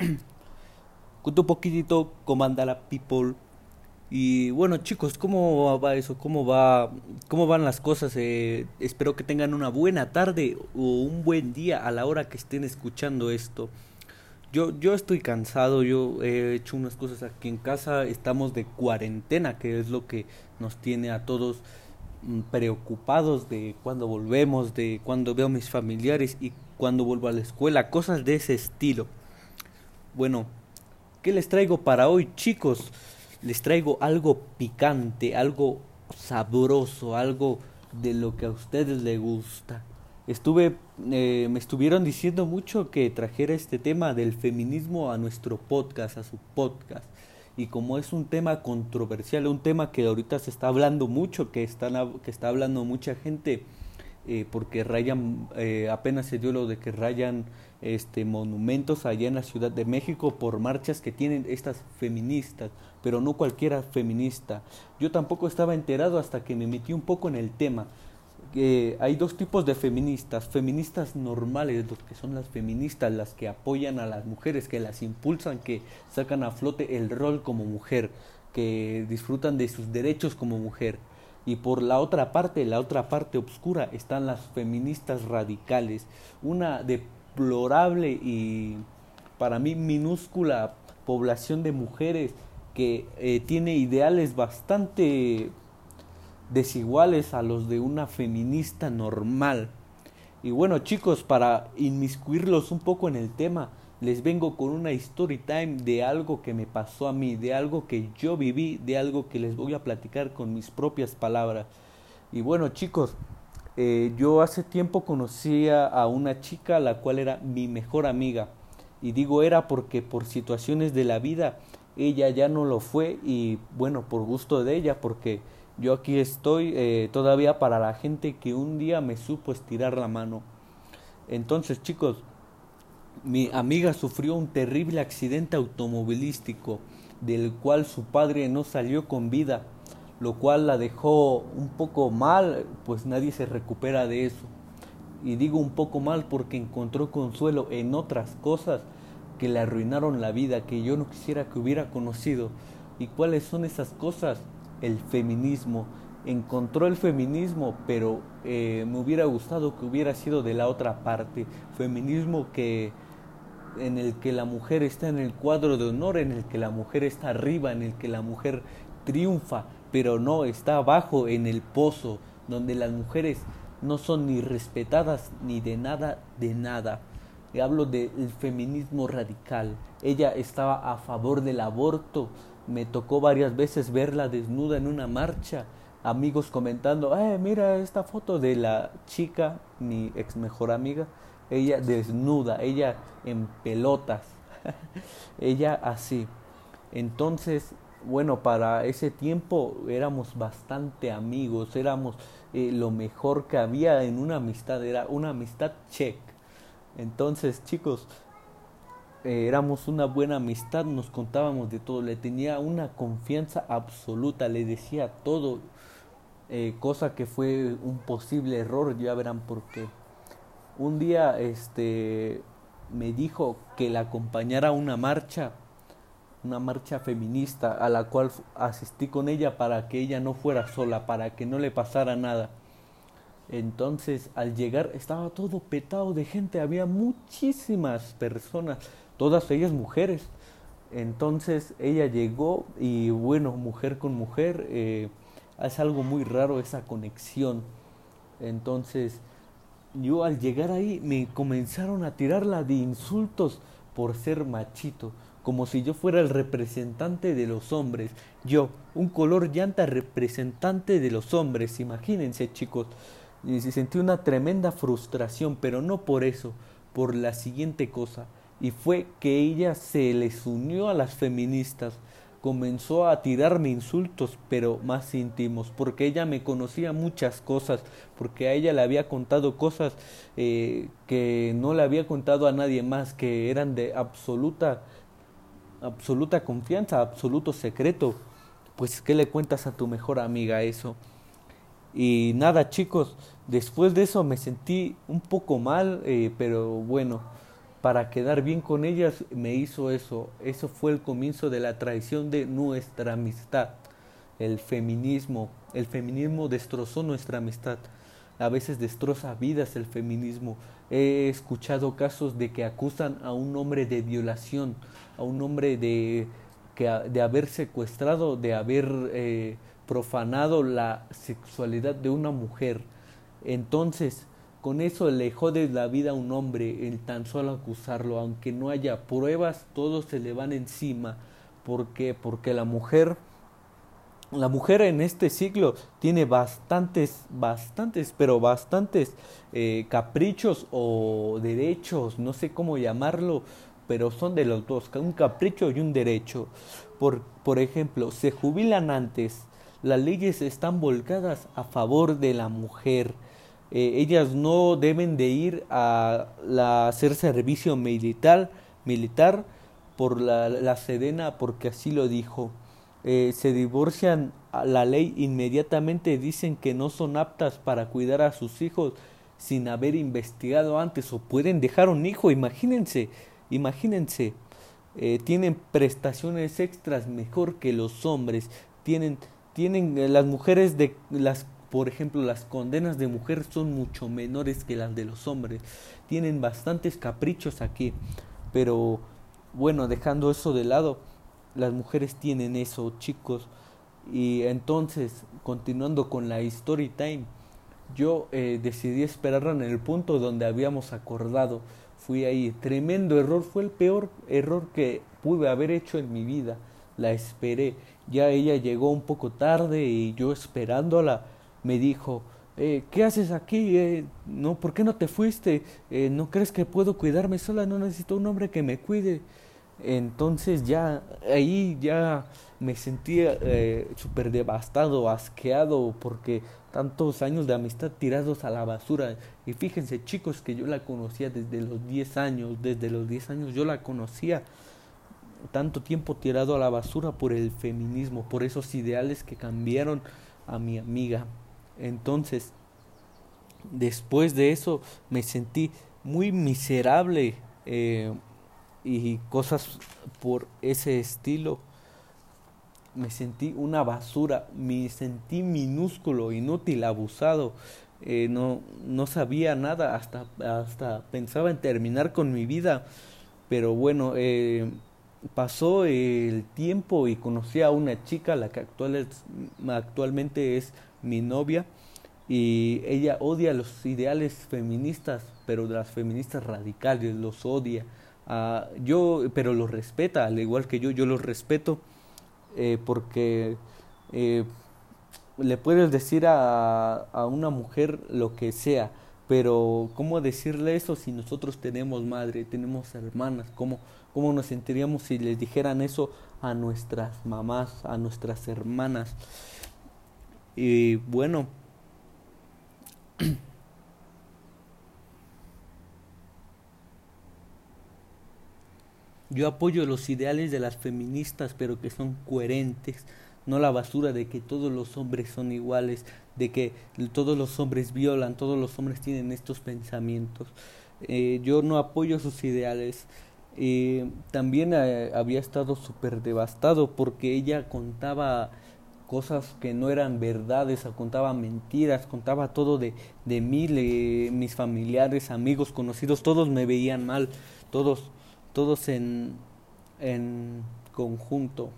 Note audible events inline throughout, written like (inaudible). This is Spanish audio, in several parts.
(clears throat) cuento un poquitito cómo anda la people. Y bueno, chicos, ¿cómo va eso? ¿Cómo va cómo van las cosas? Eh, espero que tengan una buena tarde o un buen día a la hora que estén escuchando esto. Yo yo estoy cansado, yo he hecho unas cosas aquí en casa, estamos de cuarentena, que es lo que nos tiene a todos mm, preocupados de cuando volvemos, de cuando veo a mis familiares y cuando vuelvo a la escuela, cosas de ese estilo. Bueno, ¿qué les traigo para hoy, chicos? Les traigo algo picante, algo sabroso, algo de lo que a ustedes les gusta. Estuve, eh, me estuvieron diciendo mucho que trajera este tema del feminismo a nuestro podcast, a su podcast. Y como es un tema controversial, un tema que ahorita se está hablando mucho, que, están, que está hablando mucha gente, eh, porque rayan, eh, apenas se dio lo de que rayan este, monumentos allá en la Ciudad de México por marchas que tienen estas feministas, pero no cualquiera feminista. Yo tampoco estaba enterado hasta que me metí un poco en el tema. que hay dos tipos de feministas, feministas normales, los que son las feministas, las que apoyan a las mujeres, que las impulsan, que sacan a flote el rol como mujer, que disfrutan de sus derechos como mujer y por la otra parte, la otra parte oscura, están las feministas radicales, una y para mí minúscula población de mujeres que eh, tiene ideales bastante desiguales a los de una feminista normal. Y bueno chicos, para inmiscuirlos un poco en el tema, les vengo con una story time de algo que me pasó a mí, de algo que yo viví, de algo que les voy a platicar con mis propias palabras. Y bueno chicos, eh, yo hace tiempo conocía a una chica la cual era mi mejor amiga. Y digo era porque por situaciones de la vida ella ya no lo fue y bueno, por gusto de ella, porque yo aquí estoy eh, todavía para la gente que un día me supo estirar la mano. Entonces chicos, mi amiga sufrió un terrible accidente automovilístico del cual su padre no salió con vida, lo cual la dejó un poco mal, pues nadie se recupera de eso. Y digo un poco mal porque encontró consuelo en otras cosas que le arruinaron la vida, que yo no quisiera que hubiera conocido. ¿Y cuáles son esas cosas? El feminismo. Encontró el feminismo, pero eh, me hubiera gustado que hubiera sido de la otra parte. Feminismo que en el que la mujer está en el cuadro de honor, en el que la mujer está arriba, en el que la mujer triunfa, pero no está abajo en el pozo, donde las mujeres no son ni respetadas ni de nada, de nada. Hablo del feminismo radical. Ella estaba a favor del aborto. Me tocó varias veces verla desnuda en una marcha. Amigos comentando, eh, mira esta foto de la chica, mi ex mejor amiga, ella desnuda, ella en pelotas, (laughs) ella así. Entonces, bueno, para ese tiempo éramos bastante amigos, éramos eh, lo mejor que había en una amistad, era una amistad check. Entonces, chicos, eh, éramos una buena amistad, nos contábamos de todo, le tenía una confianza absoluta, le decía todo, eh, cosa que fue un posible error, ya verán por qué un día este me dijo que la acompañara a una marcha, una marcha feminista a la cual asistí con ella para que ella no fuera sola, para que no le pasara nada. Entonces, al llegar estaba todo petado de gente, había muchísimas personas, todas ellas mujeres. Entonces ella llegó y bueno, mujer con mujer, eh, es algo muy raro esa conexión. Entonces yo al llegar ahí me comenzaron a tirarla de insultos por ser machito, como si yo fuera el representante de los hombres. Yo, un color llanta representante de los hombres, imagínense chicos. Y sentí una tremenda frustración, pero no por eso, por la siguiente cosa, y fue que ella se les unió a las feministas comenzó a tirarme insultos, pero más íntimos, porque ella me conocía muchas cosas, porque a ella le había contado cosas eh, que no le había contado a nadie más, que eran de absoluta, absoluta confianza, absoluto secreto. Pues, ¿qué le cuentas a tu mejor amiga eso? Y nada, chicos, después de eso me sentí un poco mal, eh, pero bueno, para quedar bien con ellas me hizo eso. Eso fue el comienzo de la traición de nuestra amistad. El feminismo, el feminismo destrozó nuestra amistad. A veces destroza vidas el feminismo. He escuchado casos de que acusan a un hombre de violación, a un hombre de, que, de haber secuestrado, de haber eh, profanado la sexualidad de una mujer. Entonces, con eso le jode la vida a un hombre el tan solo acusarlo, aunque no haya pruebas, todos se le van encima. ¿Por qué? Porque la mujer, la mujer en este siglo tiene bastantes, bastantes, pero bastantes eh, caprichos o derechos, no sé cómo llamarlo, pero son de los dos, un capricho y un derecho. Por, por ejemplo, se jubilan antes, las leyes están volcadas a favor de la mujer eh, ellas no deben de ir a hacer servicio militar, militar por la, la Sedena porque así lo dijo. Eh, se divorcian a la ley inmediatamente dicen que no son aptas para cuidar a sus hijos sin haber investigado antes o pueden dejar un hijo, imagínense, imagínense, eh, tienen prestaciones extras mejor que los hombres, tienen, tienen las mujeres de las por ejemplo, las condenas de mujeres son mucho menores que las de los hombres. Tienen bastantes caprichos aquí. Pero bueno, dejando eso de lado, las mujeres tienen eso, chicos. Y entonces, continuando con la story time, yo eh, decidí esperarla en el punto donde habíamos acordado. Fui ahí. Tremendo error. Fue el peor error que pude haber hecho en mi vida. La esperé. Ya ella llegó un poco tarde y yo esperándola me dijo, eh, ¿qué haces aquí? Eh, no, ¿Por qué no te fuiste? Eh, ¿No crees que puedo cuidarme sola? No necesito un hombre que me cuide. Entonces ya ahí ya me sentía eh, súper devastado, asqueado, porque tantos años de amistad tirados a la basura. Y fíjense chicos que yo la conocía desde los 10 años, desde los 10 años yo la conocía. Tanto tiempo tirado a la basura por el feminismo, por esos ideales que cambiaron a mi amiga. Entonces, después de eso me sentí muy miserable eh, y cosas por ese estilo. Me sentí una basura, me sentí minúsculo, inútil, abusado. Eh, no, no sabía nada, hasta, hasta pensaba en terminar con mi vida. Pero bueno, eh, pasó el tiempo y conocí a una chica, la que actual actualmente es mi novia y ella odia los ideales feministas, pero las feministas radicales, los odia. Uh, yo, pero los respeta, al igual que yo, yo los respeto eh, porque eh, le puedes decir a, a una mujer lo que sea, pero ¿cómo decirle eso si nosotros tenemos madre, tenemos hermanas? ¿Cómo, cómo nos sentiríamos si les dijeran eso a nuestras mamás, a nuestras hermanas? Y bueno, (clears throat) yo apoyo los ideales de las feministas, pero que son coherentes, no la basura de que todos los hombres son iguales, de que todos los hombres violan, todos los hombres tienen estos pensamientos. Eh, yo no apoyo sus ideales. Eh, también eh, había estado súper devastado porque ella contaba cosas que no eran verdades, contaba mentiras, contaba todo de, de mí, mis familiares, amigos, conocidos, todos me veían mal, todos, todos en, en conjunto.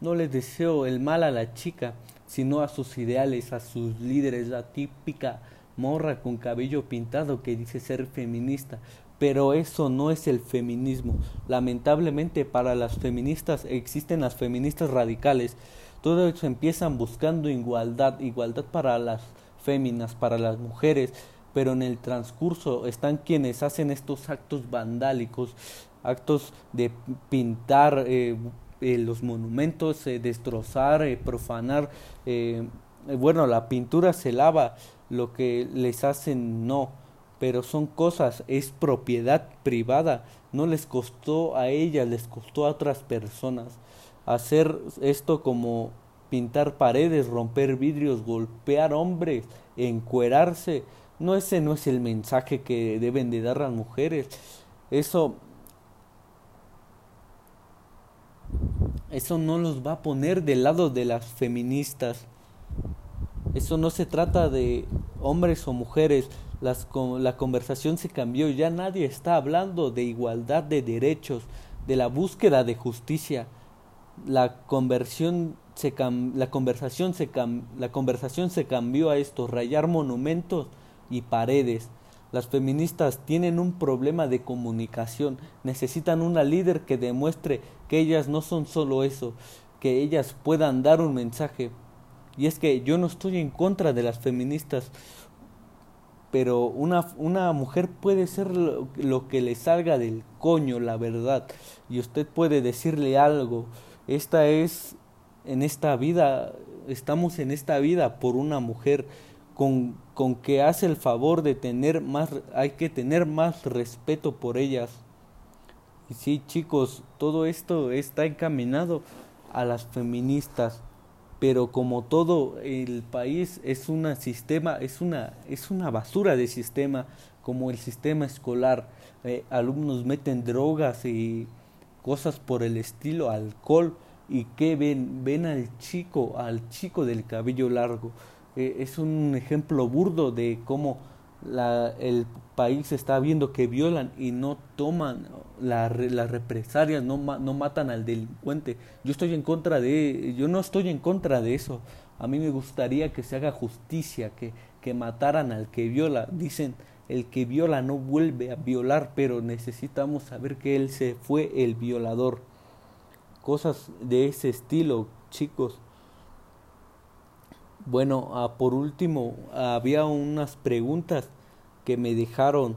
No les deseo el mal a la chica, sino a sus ideales, a sus líderes, la típica morra con cabello pintado que dice ser feminista, pero eso no es el feminismo. Lamentablemente para las feministas existen las feministas radicales. Todos empiezan buscando igualdad, igualdad para las féminas, para las mujeres, pero en el transcurso están quienes hacen estos actos vandálicos, actos de pintar eh, eh, los monumentos, eh, destrozar, profanar. bueno, la pintura se lava, lo que les hacen no pero son cosas, es propiedad privada, no les costó a ellas, les costó a otras personas. Hacer esto como pintar paredes, romper vidrios, golpear hombres, encuerarse, No ese no es el mensaje que deben de dar las mujeres. Eso eso no los va a poner del lado de las feministas. Eso no se trata de hombres o mujeres. Las, la conversación se cambió. Ya nadie está hablando de igualdad de derechos, de la búsqueda de justicia. La conversión se la conversación se la conversación se cambió a esto, rayar monumentos y paredes. Las feministas tienen un problema de comunicación, necesitan una líder que demuestre que ellas no son solo eso, que ellas puedan dar un mensaje. Y es que yo no estoy en contra de las feministas, pero una, una mujer puede ser lo, lo, que le salga del coño, la verdad. Y usted puede decirle algo. Esta es, en esta vida, estamos en esta vida por una mujer con, con que hace el favor de tener más, hay que tener más respeto por ellas. Y sí, chicos, todo esto está encaminado a las feministas, pero como todo el país es un sistema, es una, es una basura de sistema, como el sistema escolar, eh, alumnos meten drogas y cosas por el estilo, alcohol, y que ven, ven al chico, al chico del cabello largo eh, es un ejemplo burdo de cómo la, el país está viendo que violan y no toman la, las represalias, no, no matan al delincuente. Yo estoy en contra de, yo no estoy en contra de eso. A mí me gustaría que se haga justicia, que, que mataran al que viola. Dicen, el que viola no vuelve a violar, pero necesitamos saber que él se fue el violador. Cosas de ese estilo, chicos. Bueno, ah, por último, había unas preguntas que me dejaron,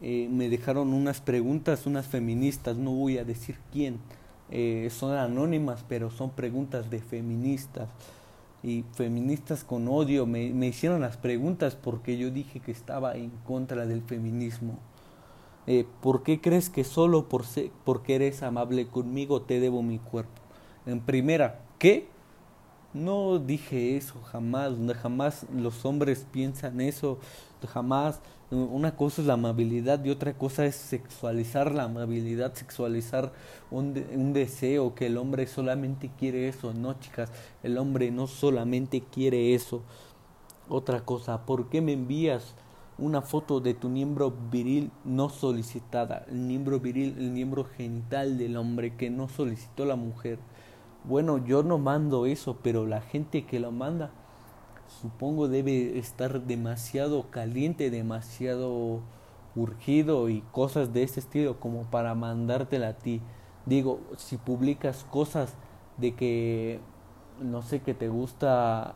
eh, me dejaron unas preguntas, unas feministas, no voy a decir quién, eh, son anónimas, pero son preguntas de feministas. Y feministas con odio me, hicieron las preguntas porque yo dije que estaba en contra del feminismo. Eh, ¿Por qué crees que solo por ser, porque eres amable conmigo te debo mi cuerpo? En primera, ¿qué? No dije eso, jamás, jamás los hombres piensan eso, jamás. Una cosa es la amabilidad y otra cosa es sexualizar la amabilidad, sexualizar un, un deseo, que el hombre solamente quiere eso. No, chicas, el hombre no solamente quiere eso. Otra cosa, ¿por qué me envías una foto de tu miembro viril no solicitada? El miembro viril, el miembro genital del hombre que no solicitó la mujer bueno, yo no mando eso, pero la gente que lo manda, supongo debe estar demasiado caliente, demasiado urgido y cosas de ese estilo como para mandártela a ti. Digo, si publicas cosas de que, no sé, que te gusta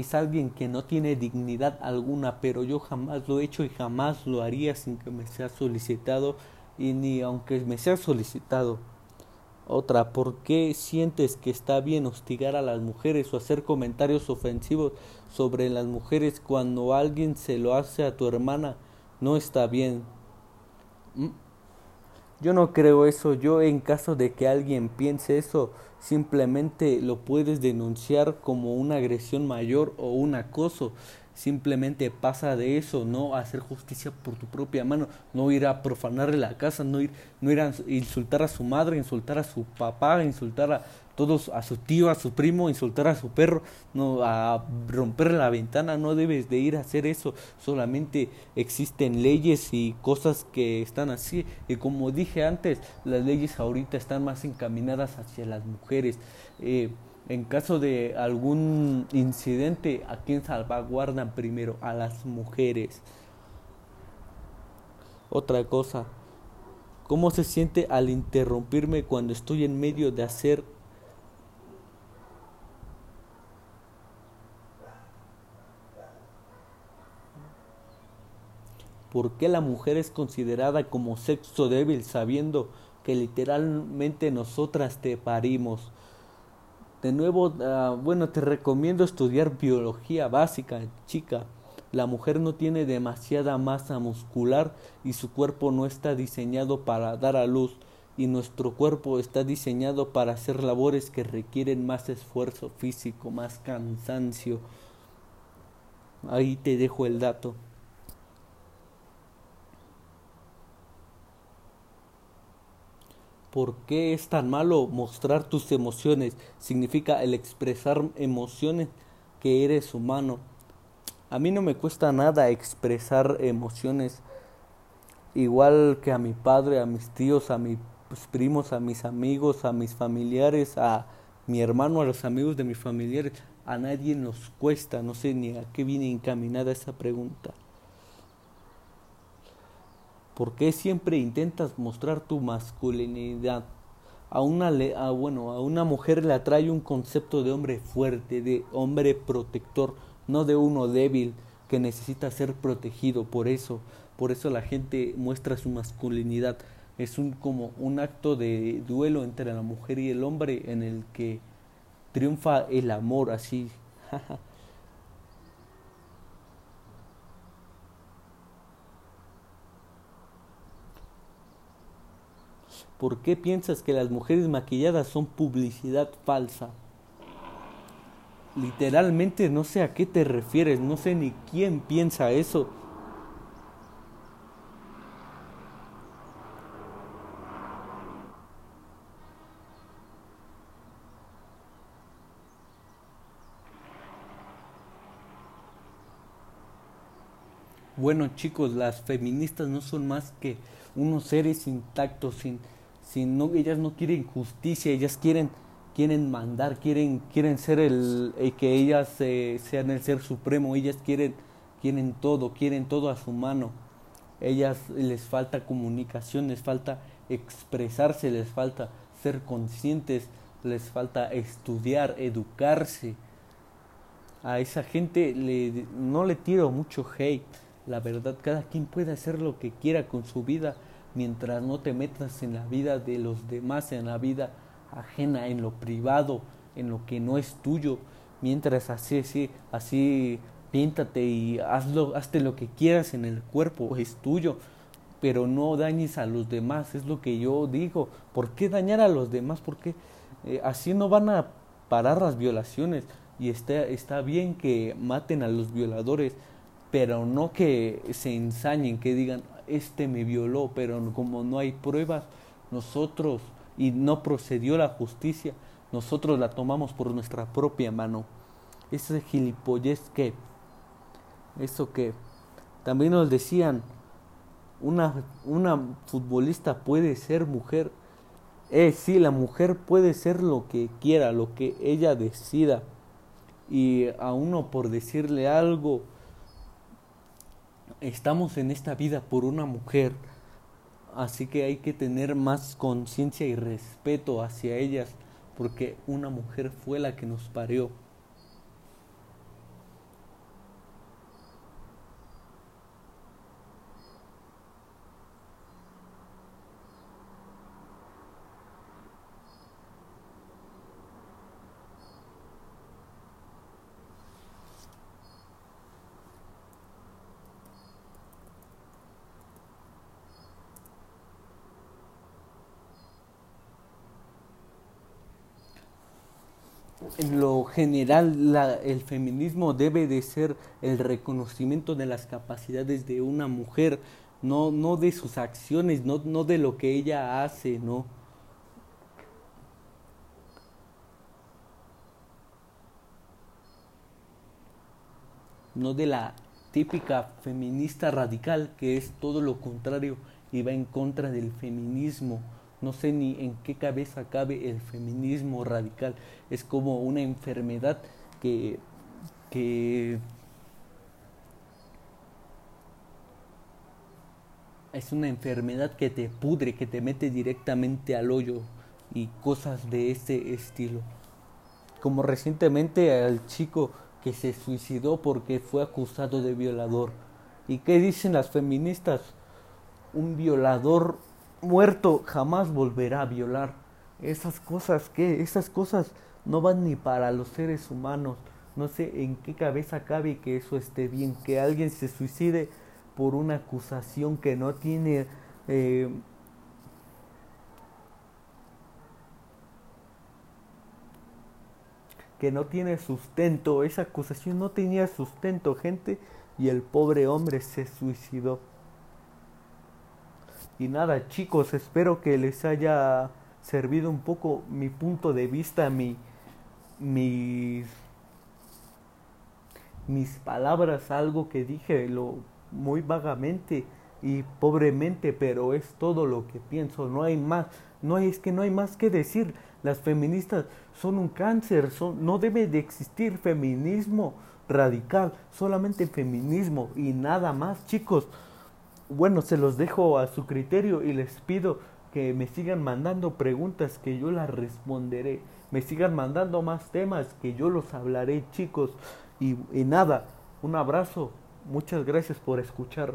es alguien que no tiene dignidad alguna, pero yo jamás lo he hecho y jamás lo haría sin que me sea solicitado y ni aunque me sea solicitado. Otra, ¿por qué sientes que está bien hostigar a las mujeres o hacer comentarios ofensivos sobre las mujeres cuando alguien se lo hace a tu hermana? No está bien. Yo no creo eso. Yo en caso de que alguien piense eso, simplemente lo puedes denunciar como una agresión mayor o un acoso. Simplemente pasa de eso, no hacer justicia por tu propia mano, no ir a profanarle la casa, no ir, no ir a insultar a su madre, insultar a su papá, insultar a todos, a su tío, a su primo, insultar a su perro, no a romper la ventana, no debes de ir a hacer eso, solamente existen leyes y cosas que están así y como dije antes, las leyes ahorita están más encaminadas hacia las mujeres. Eh, en caso de algún incidente, ¿a quién salvaguardan primero? A las mujeres. Otra cosa, ¿cómo se siente al interrumpirme cuando estoy en medio de hacer ¿Por qué la mujer es considerada como sexo débil sabiendo que literalmente nosotras te parimos? De nuevo, ah, bueno, te recomiendo estudiar biología básica, chica. La mujer no tiene demasiada masa muscular y su cuerpo no está diseñado para dar a luz. y nuestro cuerpo está diseñado para hacer labores que requieren más esfuerzo físico, más cansancio. Ahí te dejo el dato. ¿Por qué es tan malo mostrar tus emociones? Significa el expresar emociones que eres humano. A mí no me cuesta nada expresar emociones igual que a mi padre, a mis tíos, a mis primos, a mis amigos, a mis familiares, a mi hermano, a los amigos de mis familiares. A nadie nos cuesta, no sé ni a qué viene encaminada esa pregunta. ¿Por qué siempre intentas mostrar tu masculinidad? A una, a, bueno, a una mujer le atrae un concepto de hombre fuerte, de hombre protector, no de uno débil que necesita ser protegido. Por eso, por eso la gente muestra su masculinidad. Es un como un acto de duelo entre la mujer y el hombre en el que triunfa el amor así. (laughs) ¿Por qué piensas que las mujeres maquilladas son publicidad falsa? Literalmente no sé a qué te refieres, no sé ni quién piensa eso. Bueno chicos, las feministas no son más que unos seres intactos sin si no, ellas no quieren justicia, ellas quieren, quieren mandar, quieren, quieren ser el, que ellas sean el ser supremo, ellas quieren, quieren todo, quieren todo a su mano. Ellas les falta comunicación, les falta expresarse, les falta ser conscientes, les falta estudiar, educarse. A esa gente le, no le tiro mucho hate. La verdad, cada quien puede hacer lo que quiera con su vida mientras no te metas en la vida de los demás, en la vida ajena, en lo privado, en lo que no es tuyo, mientras así, así, así píntate y hazlo, hazte lo que quieras en el cuerpo, es tuyo, pero no dañes a los demás, es lo que yo digo. ¿Por qué dañar a los demás? Porque eh, así no van a parar las violaciones y está, está bien que maten a los violadores, pero no que se ensañen, que digan, este me violó, pero como no hay pruebas, nosotros, y no procedió la justicia, nosotros la tomamos por nuestra propia mano. Ese gilipollez que, eso que, también nos decían, una, una futbolista puede ser mujer. Eh, sí, la mujer puede ser lo que quiera, lo que ella decida. Y a uno por decirle algo, estamos en esta vida por una mujer, así que hay que tener más conciencia y respeto hacia ellas, porque una mujer fue la que nos parió. General el feminismo debe de ser el reconocimiento de las capacidades de una mujer, no, no de sus acciones, no, no de lo que ella hace, no. No de la típica feminista radical que es todo lo contrario y va en contra del feminismo no sé ni en qué cabeza cabe el feminismo radical. Es como una enfermedad que, es una enfermedad que te pudre, que te mete directamente al hoyo y cosas de ese estilo. Como recientemente al chico que se suicidó porque fue acusado de violador. ¿Y qué dicen las feministas? Un violador muerto jamás volverá a violar. Esas cosas, ¿qué? Esas cosas no van ni para los seres humanos. No sé en qué cabeza cabe que eso esté bien, que alguien se suicide por una acusación que no tiene... Eh, que no tiene sustento, esa acusación no tenía sustento, gente, y el pobre hombre se suicidó. Y nada, chicos, espero que les haya servido un poco mi punto de vista, mi, mis, mis palabras, algo que dije lo, muy vagamente y pobremente, pero es todo lo que pienso, no hay más, no hay, es que no hay más que decir. Las feministas son un cáncer, son, no debe de existir feminismo radical, solamente feminismo y nada más, chicos. Bueno, se los dejo a su criterio y les pido que me sigan mandando preguntas que yo las responderé. Me sigan mandando más temas que yo los hablaré, chicos. Y, y nada, un abrazo. Muchas gracias por escuchar.